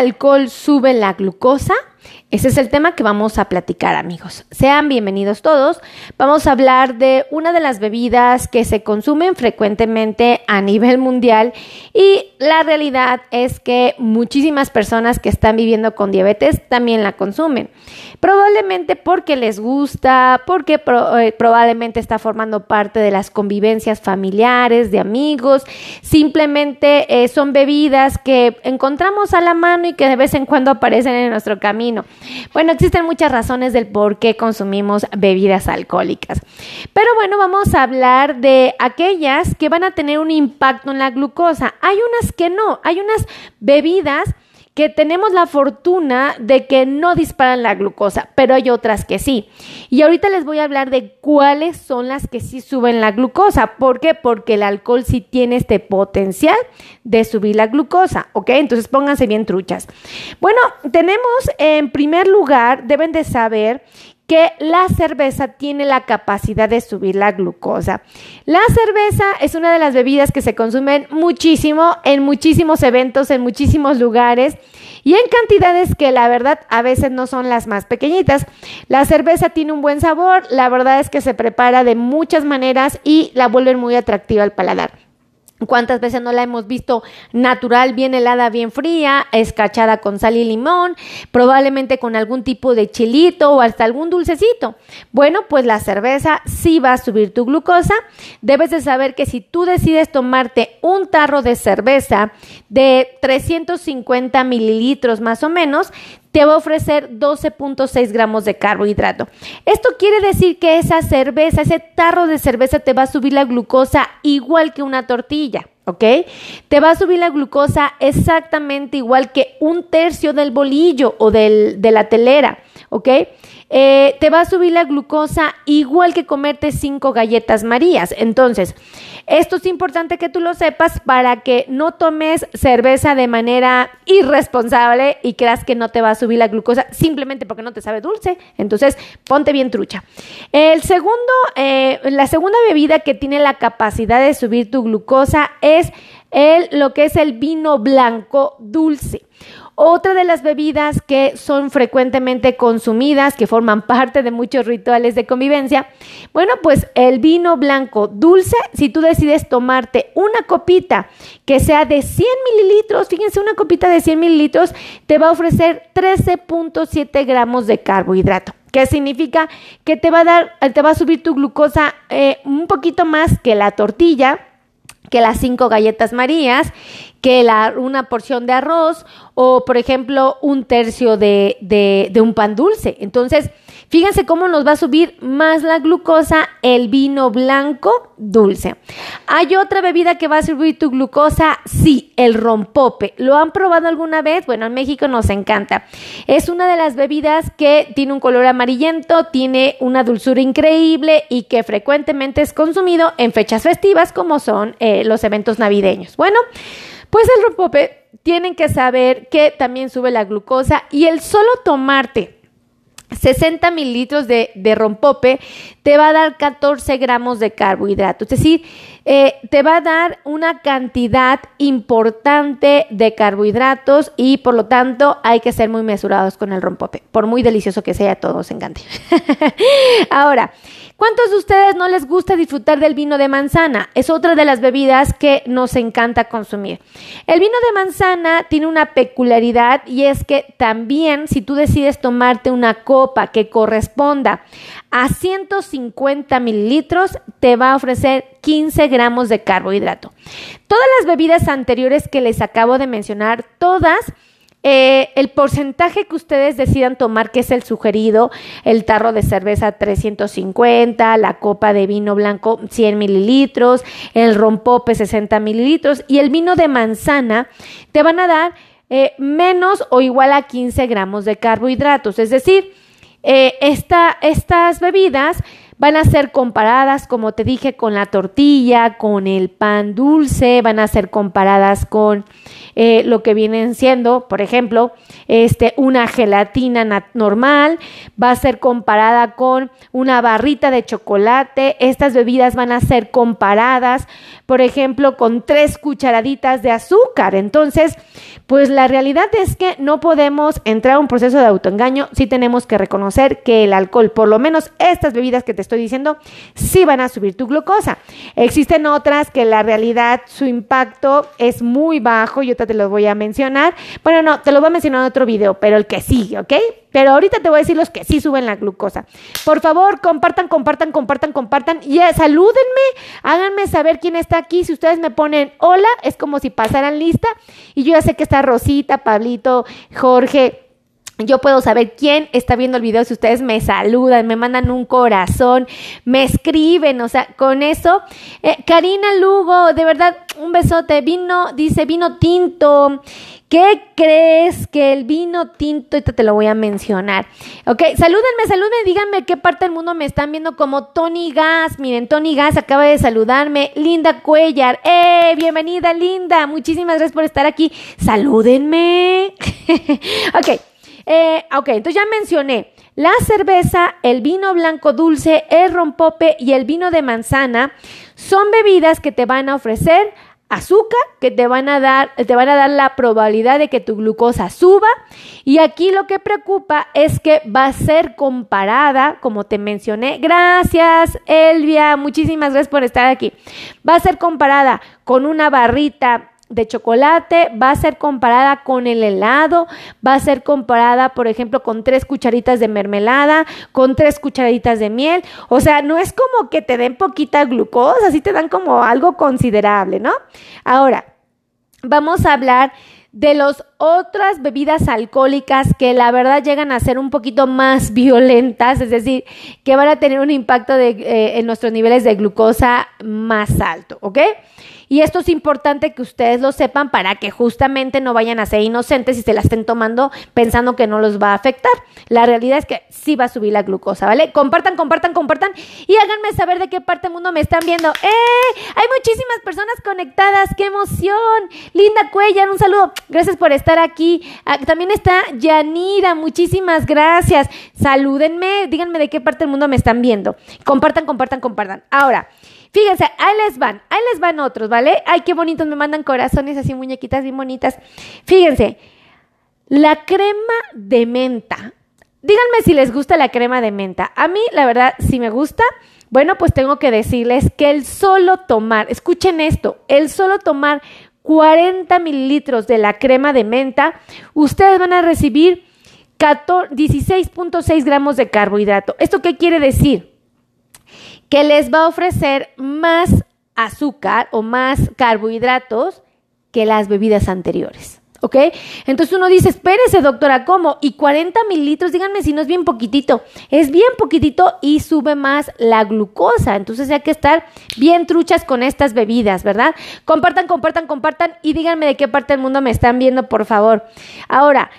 alcohol sube la glucosa? Ese es el tema que vamos a platicar, amigos. Sean bienvenidos todos. Vamos a hablar de una de las bebidas que se consumen frecuentemente a nivel mundial y la realidad es que muchísimas personas que están viviendo con diabetes también la consumen. Probablemente porque les gusta, porque eh, probablemente está formando parte de las convivencias familiares, de amigos. Simplemente eh, son bebidas que encontramos a la mano y que de vez en cuando aparecen en nuestro camino. Bueno, existen muchas razones del por qué consumimos bebidas alcohólicas. Pero bueno, vamos a hablar de aquellas que van a tener un impacto en la glucosa. Hay unas que no, hay unas bebidas que tenemos la fortuna de que no disparan la glucosa, pero hay otras que sí. Y ahorita les voy a hablar de cuáles son las que sí suben la glucosa. ¿Por qué? Porque el alcohol sí tiene este potencial de subir la glucosa, ¿ok? Entonces pónganse bien truchas. Bueno, tenemos en primer lugar, deben de saber que la cerveza tiene la capacidad de subir la glucosa. La cerveza es una de las bebidas que se consumen muchísimo en muchísimos eventos, en muchísimos lugares y en cantidades que la verdad a veces no son las más pequeñitas. La cerveza tiene un buen sabor, la verdad es que se prepara de muchas maneras y la vuelven muy atractiva al paladar. ¿Cuántas veces no la hemos visto natural, bien helada, bien fría, escachada con sal y limón, probablemente con algún tipo de chilito o hasta algún dulcecito? Bueno, pues la cerveza sí va a subir tu glucosa. Debes de saber que si tú decides tomarte un tarro de cerveza de 350 mililitros más o menos, te va a ofrecer 12.6 gramos de carbohidrato. Esto quiere decir que esa cerveza, ese tarro de cerveza te va a subir la glucosa igual que una tortilla. ¿ok? Te va a subir la glucosa exactamente igual que un tercio del bolillo o del, de la telera, ¿ok? Eh, te va a subir la glucosa igual que comerte cinco galletas marías. Entonces, esto es importante que tú lo sepas para que no tomes cerveza de manera irresponsable y creas que no te va a subir la glucosa simplemente porque no te sabe dulce. Entonces, ponte bien trucha. El segundo, eh, la segunda bebida que tiene la capacidad de subir tu glucosa es el, lo que es el vino blanco dulce. Otra de las bebidas que son frecuentemente consumidas, que forman parte de muchos rituales de convivencia, bueno, pues el vino blanco dulce, si tú decides tomarte una copita que sea de 100 mililitros, fíjense, una copita de 100 mililitros te va a ofrecer 13.7 gramos de carbohidrato. ¿Qué significa? Que te va a dar, te va a subir tu glucosa eh, un poquito más que la tortilla que las cinco galletas marías, que la, una porción de arroz o, por ejemplo, un tercio de, de, de un pan dulce. Entonces, Fíjense cómo nos va a subir más la glucosa el vino blanco dulce. ¿Hay otra bebida que va a subir tu glucosa? Sí, el rompope. ¿Lo han probado alguna vez? Bueno, en México nos encanta. Es una de las bebidas que tiene un color amarillento, tiene una dulzura increíble y que frecuentemente es consumido en fechas festivas como son eh, los eventos navideños. Bueno, pues el rompope tienen que saber que también sube la glucosa y el solo tomarte 60 mililitros de, de, rompope te va a dar 14 gramos de carbohidrato. Es decir, eh, te va a dar una cantidad importante de carbohidratos y por lo tanto hay que ser muy mesurados con el rompope. Por muy delicioso que sea, a todos encante. Ahora, ¿Cuántos de ustedes no les gusta disfrutar del vino de manzana? Es otra de las bebidas que nos encanta consumir. El vino de manzana tiene una peculiaridad y es que también si tú decides tomarte una copa que corresponda a 150 mililitros, te va a ofrecer 15 gramos de carbohidrato. Todas las bebidas anteriores que les acabo de mencionar, todas eh, el porcentaje que ustedes decidan tomar, que es el sugerido, el tarro de cerveza 350, la copa de vino blanco 100 mililitros, el rompope 60 mililitros y el vino de manzana, te van a dar eh, menos o igual a 15 gramos de carbohidratos. Es decir, eh, estas bebidas van a ser comparadas, como te dije, con la tortilla, con el pan dulce, van a ser comparadas con eh, lo que vienen siendo, por ejemplo, este, una gelatina normal, va a ser comparada con una barrita de chocolate. Estas bebidas van a ser comparadas, por ejemplo, con tres cucharaditas de azúcar. Entonces, pues la realidad es que no podemos entrar a un proceso de autoengaño si tenemos que reconocer que el alcohol, por lo menos estas bebidas que te estoy diciendo, sí van a subir tu glucosa. Existen otras que la realidad, su impacto es muy bajo, yo te lo voy a mencionar. Bueno, no, te lo voy a mencionar en otro video, pero el que sí, ¿ok? Pero ahorita te voy a decir los que sí suben la glucosa. Por favor, compartan, compartan, compartan, compartan. Y eh, salúdenme, háganme saber quién está aquí. Si ustedes me ponen hola, es como si pasaran lista. Y yo ya sé que está Rosita, Pablito, Jorge. Yo puedo saber quién está viendo el video si ustedes me saludan, me mandan un corazón, me escriben, o sea, con eso. Eh, Karina Lugo, de verdad, un besote. Vino, dice vino tinto. ¿Qué crees que el vino tinto, ahorita te lo voy a mencionar? Ok, salúdenme, salúdenme, díganme qué parte del mundo me están viendo como Tony Gas. Miren, Tony Gas acaba de saludarme. Linda Cuellar, ¡eh! Bienvenida, Linda. Muchísimas gracias por estar aquí. Salúdenme. ok, eh, ok, entonces ya mencioné la cerveza, el vino blanco dulce, el rompope y el vino de manzana. Son bebidas que te van a ofrecer azúcar que te van a dar te van a dar la probabilidad de que tu glucosa suba y aquí lo que preocupa es que va a ser comparada como te mencioné gracias Elvia muchísimas gracias por estar aquí va a ser comparada con una barrita de chocolate va a ser comparada con el helado, va a ser comparada, por ejemplo, con tres cucharitas de mermelada, con tres cucharaditas de miel. O sea, no es como que te den poquita glucosa, así te dan como algo considerable, ¿no? Ahora, vamos a hablar de las otras bebidas alcohólicas que la verdad llegan a ser un poquito más violentas, es decir, que van a tener un impacto eh, en nuestros niveles de glucosa más alto, ¿ok? Y esto es importante que ustedes lo sepan para que justamente no vayan a ser inocentes y se la estén tomando pensando que no los va a afectar. La realidad es que sí va a subir la glucosa, ¿vale? Compartan, compartan, compartan y háganme saber de qué parte del mundo me están viendo. ¡Eh! Hay muchísimas personas conectadas, qué emoción. Linda Cuellar, un saludo. Gracias por estar aquí. Ah, también está Yanira, muchísimas gracias. Salúdenme, díganme de qué parte del mundo me están viendo. Compartan, compartan, compartan. Ahora, Fíjense, ahí les van, ahí les van otros, ¿vale? Ay, qué bonitos, me mandan corazones así, muñequitas bien bonitas. Fíjense, la crema de menta. Díganme si les gusta la crema de menta. A mí, la verdad, si me gusta, bueno, pues tengo que decirles que el solo tomar, escuchen esto, el solo tomar 40 mililitros de la crema de menta, ustedes van a recibir 16.6 gramos de carbohidrato. ¿Esto qué quiere decir? Que les va a ofrecer más azúcar o más carbohidratos que las bebidas anteriores. ¿Ok? Entonces uno dice, espérese doctora, ¿cómo? Y 40 mililitros, díganme si no es bien poquitito. Es bien poquitito y sube más la glucosa. Entonces hay que estar bien truchas con estas bebidas, ¿verdad? Compartan, compartan, compartan y díganme de qué parte del mundo me están viendo, por favor. Ahora,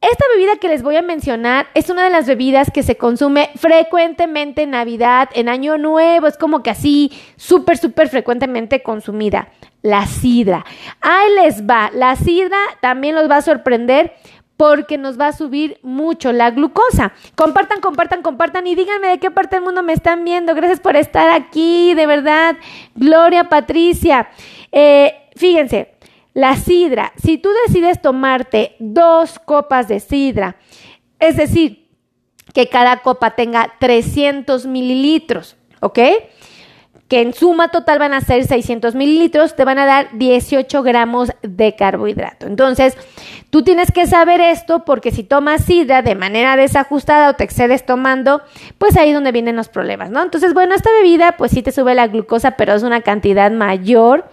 esta bebida que les voy a mencionar es una de las bebidas que se consume frecuentemente en Navidad, en Año Nuevo, es como que así súper, súper frecuentemente consumida. La sidra. Ahí les va. La sidra también los va a sorprender porque nos va a subir mucho la glucosa. Compartan, compartan, compartan y díganme de qué parte del mundo me están viendo. Gracias por estar aquí, de verdad. Gloria Patricia. Eh, fíjense, la sidra, si tú decides tomarte dos copas de sidra, es decir, que cada copa tenga 300 mililitros, ¿ok? Que en suma total van a ser 600 mililitros, te van a dar 18 gramos de carbohidrato. Entonces, tú tienes que saber esto porque si tomas sidra de manera desajustada o te excedes tomando, pues ahí es donde vienen los problemas, ¿no? Entonces, bueno, esta bebida pues sí te sube la glucosa, pero es una cantidad mayor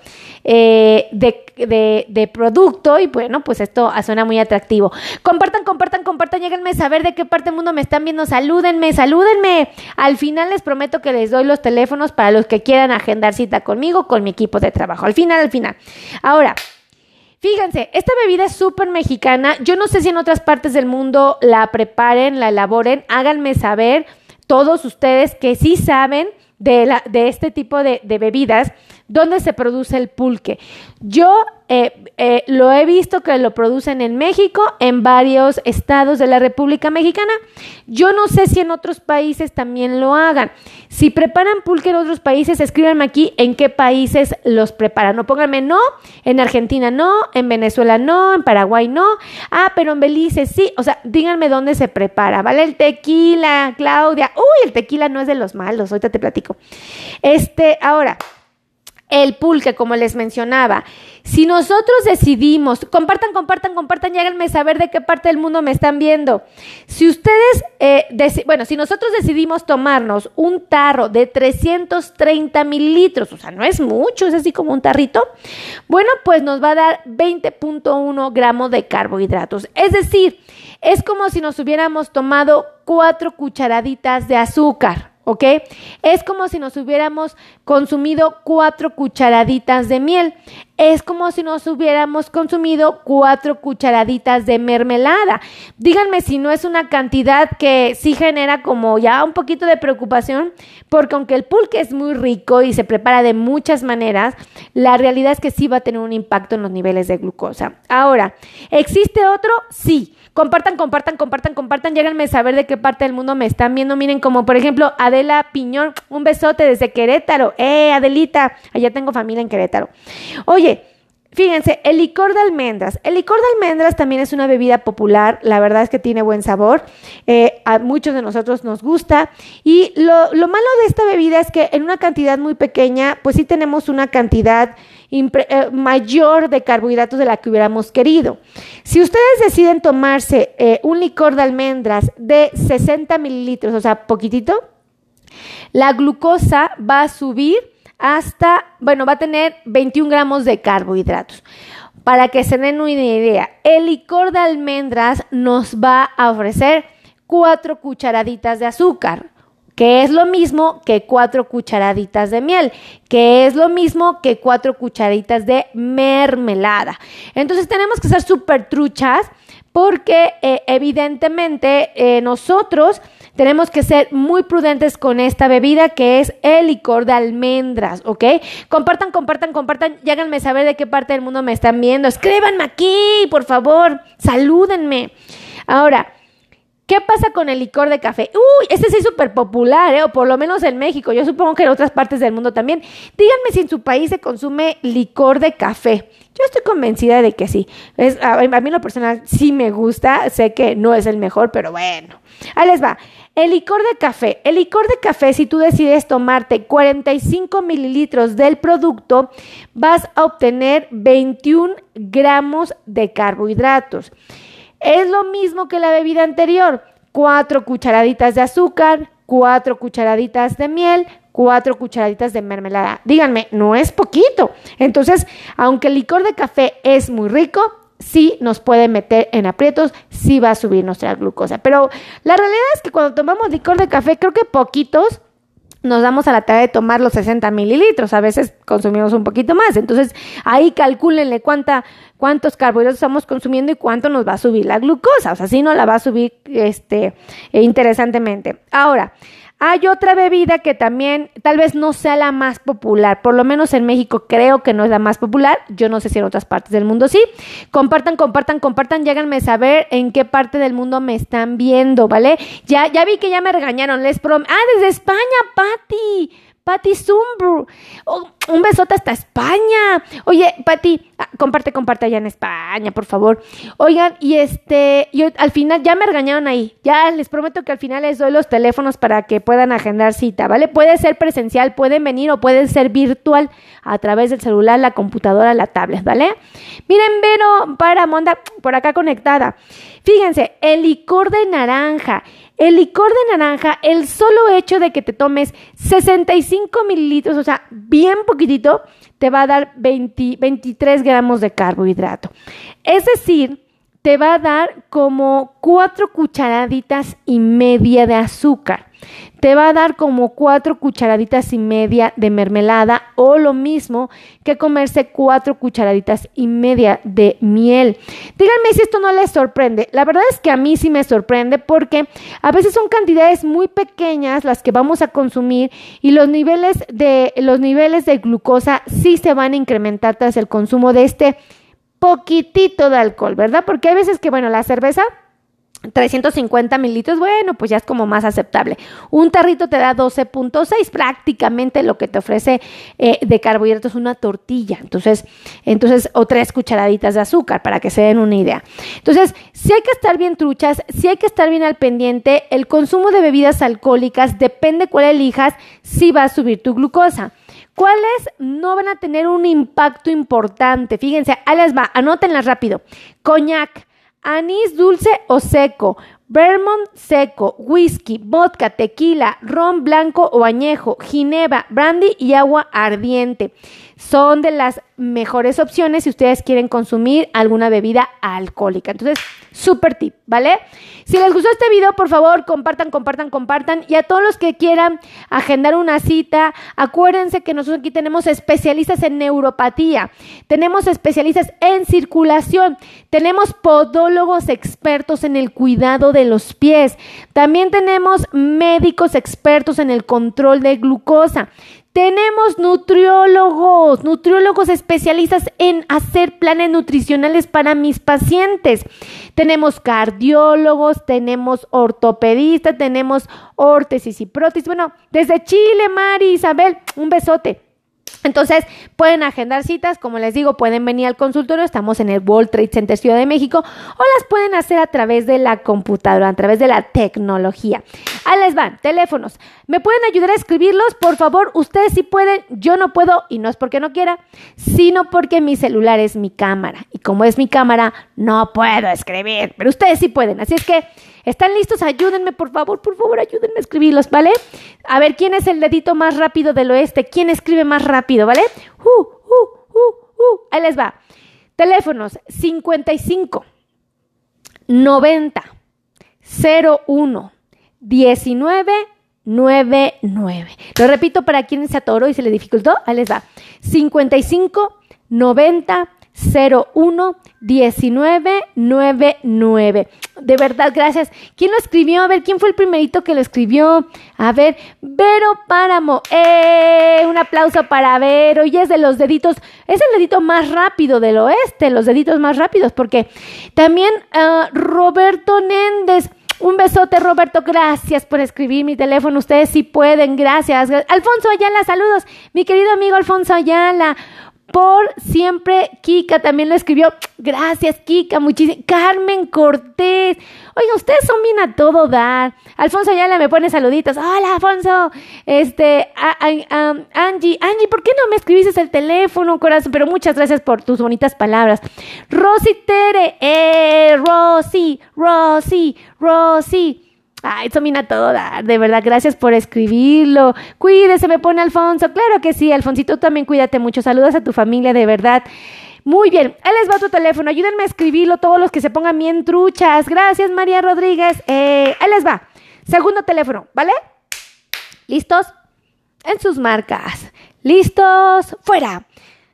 eh, de, producto y bueno, pues esto suena muy atractivo. Compartan, compartan, compartan, lleguenme a saber de qué parte del mundo me están viendo, salúdenme, salúdenme. Al final les prometo que les doy los teléfonos para los que quieran agendar cita conmigo, con mi equipo de trabajo. Al final, al final. Ahora, Fíjense, esta bebida es súper mexicana. Yo no sé si en otras partes del mundo la preparen, la elaboren. Háganme saber. todos ustedes que sí saben de, de este tipo de bebidas, ¿Dónde se produce el pulque? Yo eh, eh, lo he visto que lo producen en México, en varios estados de la República Mexicana. Yo no sé si en otros países también lo hagan. Si preparan pulque en otros países, escríbanme aquí en qué países los preparan. No pónganme no, en Argentina no, en Venezuela no, en Paraguay no. Ah, pero en Belice sí. O sea, díganme dónde se prepara, ¿vale? El tequila, Claudia. Uy, el tequila no es de los malos, ahorita te platico. Este, ahora el pulque, como les mencionaba. Si nosotros decidimos, compartan, compartan, compartan, háganme a saber de qué parte del mundo me están viendo. Si ustedes, eh, bueno, si nosotros decidimos tomarnos un tarro de 330 mililitros, o sea, no es mucho, es así como un tarrito, bueno, pues nos va a dar 20.1 gramos de carbohidratos. Es decir, es como si nos hubiéramos tomado cuatro cucharaditas de azúcar. ¿Ok? Es como si nos hubiéramos consumido cuatro cucharaditas de miel. Es como si nos hubiéramos consumido cuatro cucharaditas de mermelada. Díganme si no es una cantidad que sí genera como ya un poquito de preocupación, porque aunque el pulque es muy rico y se prepara de muchas maneras, la realidad es que sí va a tener un impacto en los niveles de glucosa. Ahora, ¿existe otro? Sí. Compartan, compartan, compartan, compartan. Lléganme a saber de qué parte del mundo me están viendo. Miren, como por ejemplo Adela Piñón, un besote desde Querétaro. Eh, Adelita, allá tengo familia en Querétaro. Oye, Fíjense, el licor de almendras. El licor de almendras también es una bebida popular, la verdad es que tiene buen sabor, eh, a muchos de nosotros nos gusta y lo, lo, malo de esta bebida es que en una cantidad muy pequeña, pues sí tenemos una cantidad eh, mayor de carbohidratos de la que hubiéramos querido. Si ustedes deciden tomarse eh, un licor de almendras de 60 mililitros, o sea, poquitito, la glucosa va a subir hasta, bueno, va a tener 21 gramos de carbohidratos. Para que se den una idea, el licor de almendras nos va a ofrecer 4 cucharaditas de azúcar que es lo mismo que cuatro cucharaditas de miel, que es lo mismo que cuatro cucharaditas de mermelada. Entonces tenemos que ser súper truchas porque eh, evidentemente eh, nosotros tenemos que ser muy prudentes con esta bebida que es el licor de almendras, ¿ok? Compartan, compartan, compartan y háganme saber de qué parte del mundo me están viendo. Escríbanme aquí, por favor, salúdenme. Ahora, ¿Qué pasa con el licor de café? Uy, este sí es súper popular, ¿eh? o por lo menos en México. Yo supongo que en otras partes del mundo también. Díganme si en su país se consume licor de café. Yo estoy convencida de que sí. A mí lo personal sí me gusta. Sé que no es el mejor, pero bueno. Ahí les va. El licor de café. El licor de café, si tú decides tomarte 45 mililitros del producto, vas a obtener 21 gramos de carbohidratos. Es lo mismo que la bebida anterior. Cuatro cucharaditas de azúcar, cuatro cucharaditas de miel, cuatro cucharaditas de mermelada. Díganme, no es poquito. Entonces, aunque el licor de café es muy rico, sí nos puede meter en aprietos, sí va a subir nuestra glucosa. Pero la realidad es que cuando tomamos licor de café, creo que poquitos nos damos a la tarea de tomar los 60 mililitros, a veces consumimos un poquito más, entonces ahí calcúlenle cuánta, cuántos carbohidratos estamos consumiendo y cuánto nos va a subir la glucosa, o sea, si no la va a subir este, interesantemente. Ahora, hay otra bebida que también tal vez no sea la más popular, por lo menos en México creo que no es la más popular, yo no sé si en otras partes del mundo sí. Compartan, compartan, compartan, lléganme a saber en qué parte del mundo me están viendo, ¿vale? Ya, ya vi que ya me regañaron, les prom... Ah, desde España, Patti. Patti Zumbru. Oh, un besote hasta España. Oye, Patti, ah, comparte, comparte allá en España, por favor. Oigan, y este, al final ya me regañaron ahí. Ya les prometo que al final les doy los teléfonos para que puedan agendar cita, ¿vale? Puede ser presencial, pueden venir o puede ser virtual a través del celular, la computadora, la tablet, ¿vale? Miren, Vero para Monda por acá conectada. Fíjense, el licor de naranja. El licor de naranja, el solo hecho de que te tomes 65 mililitros, o sea, bien poquitito, te va a dar 23 gramos de carbohidrato. Es decir, te va a dar como cuatro cucharaditas y media de azúcar te va a dar como cuatro cucharaditas y media de mermelada o lo mismo que comerse cuatro cucharaditas y media de miel. Díganme si esto no les sorprende. La verdad es que a mí sí me sorprende porque a veces son cantidades muy pequeñas las que vamos a consumir y los niveles de los niveles de glucosa sí se van a incrementar tras el consumo de este poquitito de alcohol, ¿verdad? Porque hay veces que bueno, la cerveza 350 mililitros, bueno, pues ya es como más aceptable. Un tarrito te da 12.6, prácticamente lo que te ofrece eh, de carbohidratos una tortilla. Entonces, entonces, o tres cucharaditas de azúcar, para que se den una idea. Entonces, si hay que estar bien truchas, si hay que estar bien al pendiente, el consumo de bebidas alcohólicas, depende cuál elijas, si va a subir tu glucosa. ¿Cuáles no van a tener un impacto importante? Fíjense, ahí les va, anótenlas rápido. Coñac, anís dulce o seco, Vermont seco, whisky, vodka, tequila, ron blanco o añejo, ginebra, brandy y agua ardiente. Son de las mejores opciones si ustedes quieren consumir alguna bebida alcohólica. Entonces, súper tip, ¿vale? Si les gustó este video, por favor, compartan, compartan, compartan. Y a todos los que quieran agendar una cita, acuérdense que nosotros aquí tenemos especialistas en neuropatía, tenemos especialistas en circulación, tenemos podólogos expertos en el cuidado de los pies, también tenemos médicos expertos en el control de glucosa. Tenemos nutriólogos, nutriólogos especialistas en hacer planes nutricionales para mis pacientes. Tenemos cardiólogos, tenemos ortopedistas, tenemos órtesis y prótesis. Bueno, desde Chile, Mari, Isabel, un besote. Entonces, pueden agendar citas, como les digo, pueden venir al consultorio, estamos en el World Trade Center Ciudad de México, o las pueden hacer a través de la computadora, a través de la tecnología. Ahí les van, teléfonos. ¿Me pueden ayudar a escribirlos? Por favor, ustedes sí pueden, yo no puedo, y no es porque no quiera, sino porque mi celular es mi cámara. Y como es mi cámara, no puedo escribir, pero ustedes sí pueden. Así es que ¿Están listos? Ayúdenme, por favor, por favor, ayúdenme a escribirlos, ¿vale? A ver, ¿quién es el dedito más rápido del oeste? ¿Quién escribe más rápido, ¿vale? Uh, uh, uh, uh. Ahí les va. Teléfonos 55 90 01 19 99. Lo repito para quien se atoró y se le dificultó. Ahí les va. 55 90 01 1999. De verdad, gracias. ¿Quién lo escribió? A ver, ¿quién fue el primerito que lo escribió? A ver, Vero Páramo. ¡Eh! Un aplauso para Vero. Y es de los deditos, es el dedito más rápido del oeste, los deditos más rápidos, porque también uh, Roberto Néndez. Un besote, Roberto. Gracias por escribir mi teléfono. Ustedes sí pueden. Gracias. Alfonso Ayala, saludos. Mi querido amigo Alfonso Ayala por siempre. Kika también lo escribió. Gracias, Kika, muchísimo. Carmen Cortés. Oiga, ustedes son bien a todo dar. Alfonso Ayala me pone saluditos. Hola, Alfonso. Este, Angie, Angie, ¿por qué no me escribiste el teléfono, corazón? Pero muchas gracias por tus bonitas palabras. Rosy Tere, eh, Rosy, Rosy, Rosy. Ay, Somina todo dar, de verdad, gracias por escribirlo. Cuídese, me pone Alfonso. Claro que sí, Alfonsito, también cuídate mucho. Saludos a tu familia, de verdad. Muy bien, él les va tu teléfono. Ayúdenme a escribirlo todos los que se pongan bien truchas. Gracias, María Rodríguez. Eh, él les va. Segundo teléfono, ¿vale? ¿Listos? En sus marcas. ¿Listos? Fuera.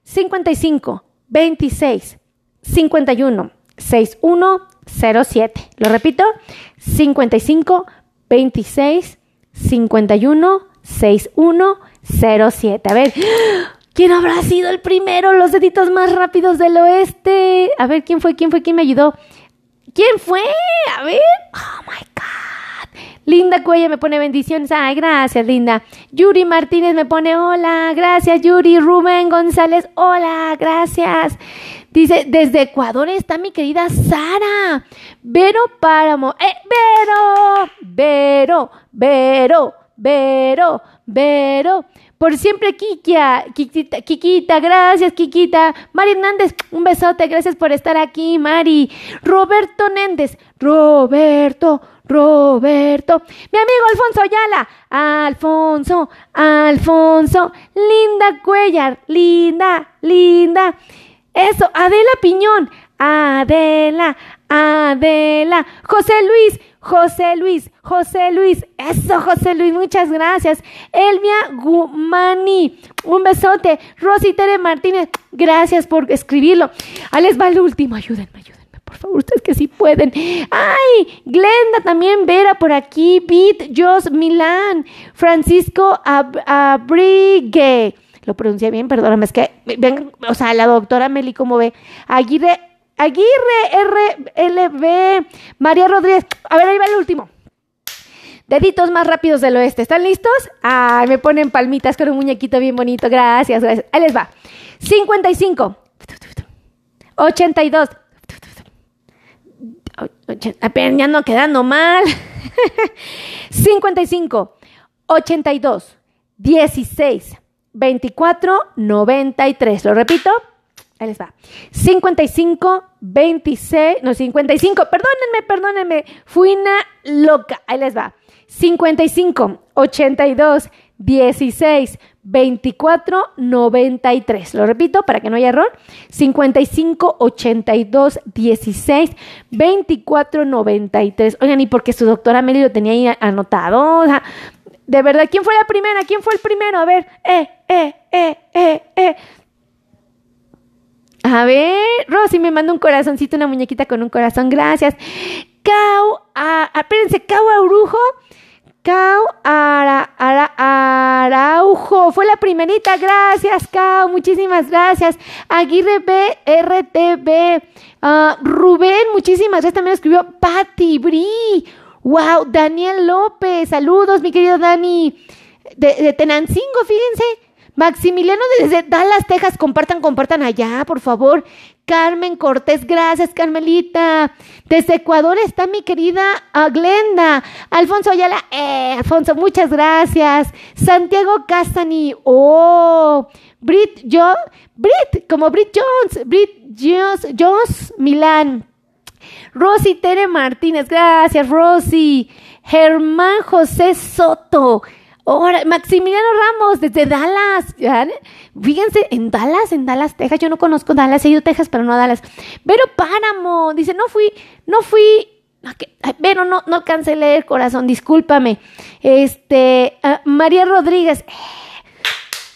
55 26 51 61 07. Lo repito, 55 26 51 61 07. A ver, ¿quién habrá sido el primero? Los deditos más rápidos del oeste. A ver, ¿quién fue? ¿Quién fue? ¿Quién me ayudó? ¿Quién fue? A ver. Oh my God. Linda Cuella me pone bendiciones. Ay, gracias, Linda. Yuri Martínez me pone hola. Gracias, Yuri. Rubén González, hola. Gracias. Dice, desde Ecuador está mi querida Sara. Vero Páramo. ¡Eh, Vero! Vero, Vero, Vero, Vero. Por siempre, Kikia, Kikita, Kikita, gracias, Kikita. Mari Hernández, un besote, gracias por estar aquí, Mari. Roberto Néndez, Roberto, Roberto. Mi amigo Alfonso Ayala, Alfonso, Alfonso. Linda Cuellar, linda, linda. Eso, Adela Piñón. Adela, Adela, José Luis, José Luis, José Luis, eso José Luis, muchas gracias. Elvia Gumani, un besote. Rosy Tere Martínez, gracias por escribirlo. Ahí les va el último, ayúdenme, ayúdenme, por favor, ustedes que sí pueden. Ay, Glenda también, Vera por aquí, Beat, Jos Milán, Francisco Abrigue. Lo pronuncié bien, perdóname, es que, o sea, la doctora Meli, como ve, Aguirre Aguirre, RLB, María Rodríguez. A ver, ahí va el último. Deditos más rápidos del oeste. ¿Están listos? Ay, me ponen palmitas con un muñequito bien bonito. Gracias, gracias. Ahí les va. 55. 82. Apenas ya no quedando mal. 55. 82. 16. 24. 93. Lo repito. Ahí les va. 55, 26, no, 55, perdónenme, perdónenme, fui una loca. Ahí les va. 55, 82, 16, 24, 93. Lo repito para que no haya error. 55, 82, 16, 24, 93. Oigan, ¿y porque su doctora Meli lo tenía ahí anotado? O sea, de verdad, ¿quién fue la primera? ¿Quién fue el primero? A ver, eh, eh, eh, eh, eh. A ver, Rosy me manda un corazoncito, una muñequita con un corazón, gracias. Cau, a, espérense, Cau Aurujo. Cau Ara, Araujo, fue la primerita, gracias Cau, muchísimas gracias. Aguirre B, RTB, ah, Rubén, muchísimas gracias, también escribió Patti Bri, wow, Daniel López, saludos mi querido Dani, de, de Tenancingo, fíjense, Maximiliano desde Dallas, Texas, compartan, compartan allá, por favor. Carmen Cortés, gracias, Carmelita. Desde Ecuador está mi querida ah, Glenda. Alfonso Ayala, eh, Alfonso, muchas gracias. Santiago Castani, oh. Brit, yo, Brit, como Brit Jones, Brit Jones, Jones Milán. Rosy Tere Martínez, gracias, Rosy. Germán José Soto. Ahora, Maximiliano Ramos, desde Dallas. Fíjense, en Dallas, en Dallas, Texas. Yo no conozco Dallas, he ido a Texas, pero no a Dallas. Pero Páramo, dice, no fui, no fui. Pero no, no alcancé leer, corazón, discúlpame. Este, ah, María Rodríguez.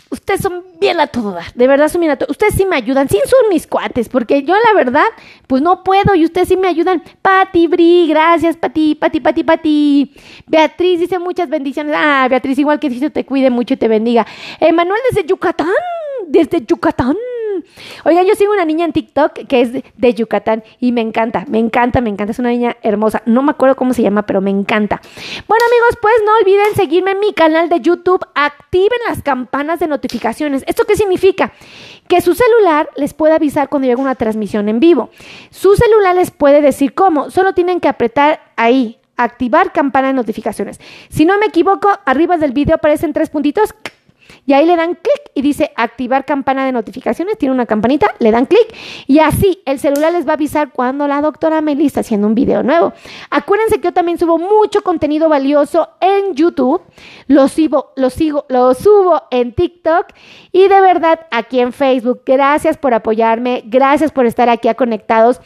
Ustedes son bien a todo dar, de verdad son bien a todo. Ustedes sí me ayudan, sí son mis cuates, porque yo la verdad, pues no puedo y ustedes sí me ayudan. Pati, Bri, gracias, Pati, Pati, Pati, Pati. Beatriz dice muchas bendiciones. Ah, Beatriz, igual que Dios te cuide mucho y te bendiga. Emanuel desde Yucatán, desde Yucatán. Oigan, yo sigo una niña en TikTok que es de Yucatán y me encanta, me encanta, me encanta. Es una niña hermosa. No me acuerdo cómo se llama, pero me encanta. Bueno, amigos, pues no olviden seguirme en mi canal de YouTube. Activen las campanas de notificaciones. ¿Esto qué significa? Que su celular les puede avisar cuando llega una transmisión en vivo. Su celular les puede decir cómo. Solo tienen que apretar ahí, activar campana de notificaciones. Si no me equivoco, arriba del video aparecen tres puntitos y ahí le dan clic y dice activar campana de notificaciones, tiene una campanita, le dan clic y así el celular les va a avisar cuando la doctora Meli está haciendo un video nuevo. Acuérdense que yo también subo mucho contenido valioso en YouTube, lo sigo, lo sigo, lo subo en TikTok y de verdad aquí en Facebook. Gracias por apoyarme, gracias por estar aquí a conectados.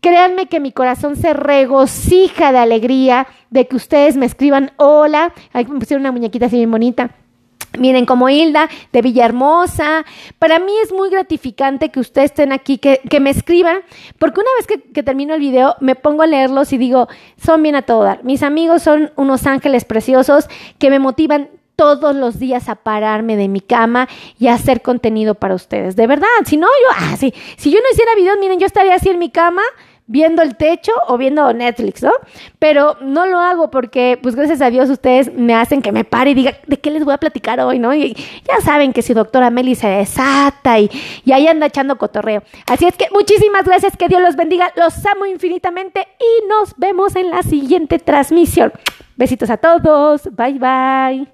Créanme que mi corazón se regocija de alegría de que ustedes me escriban hola. Ahí me pusieron una muñequita así bien bonita Miren, como Hilda de Villahermosa, para mí es muy gratificante que ustedes estén aquí, que, me escriban, porque una vez que, que, termino el video me pongo a leerlos y digo, son bien a todo dar. Mis amigos son unos ángeles preciosos que me motivan todos los días a pararme de mi cama y a hacer contenido para ustedes. De verdad, si no, yo, ah, si yo no hiciera videos, miren, yo estaría así en mi cama viendo el techo o viendo Netflix, ¿no? Pero no lo hago porque, pues gracias a Dios, ustedes me hacen que me pare y diga, ¿de qué les voy a platicar hoy, no? Y ya saben que si doctora Meli se desata y, y ahí anda echando cotorreo. Así es que muchísimas gracias, que Dios los bendiga, los amo infinitamente y nos vemos en la siguiente transmisión. Besitos a todos, bye bye.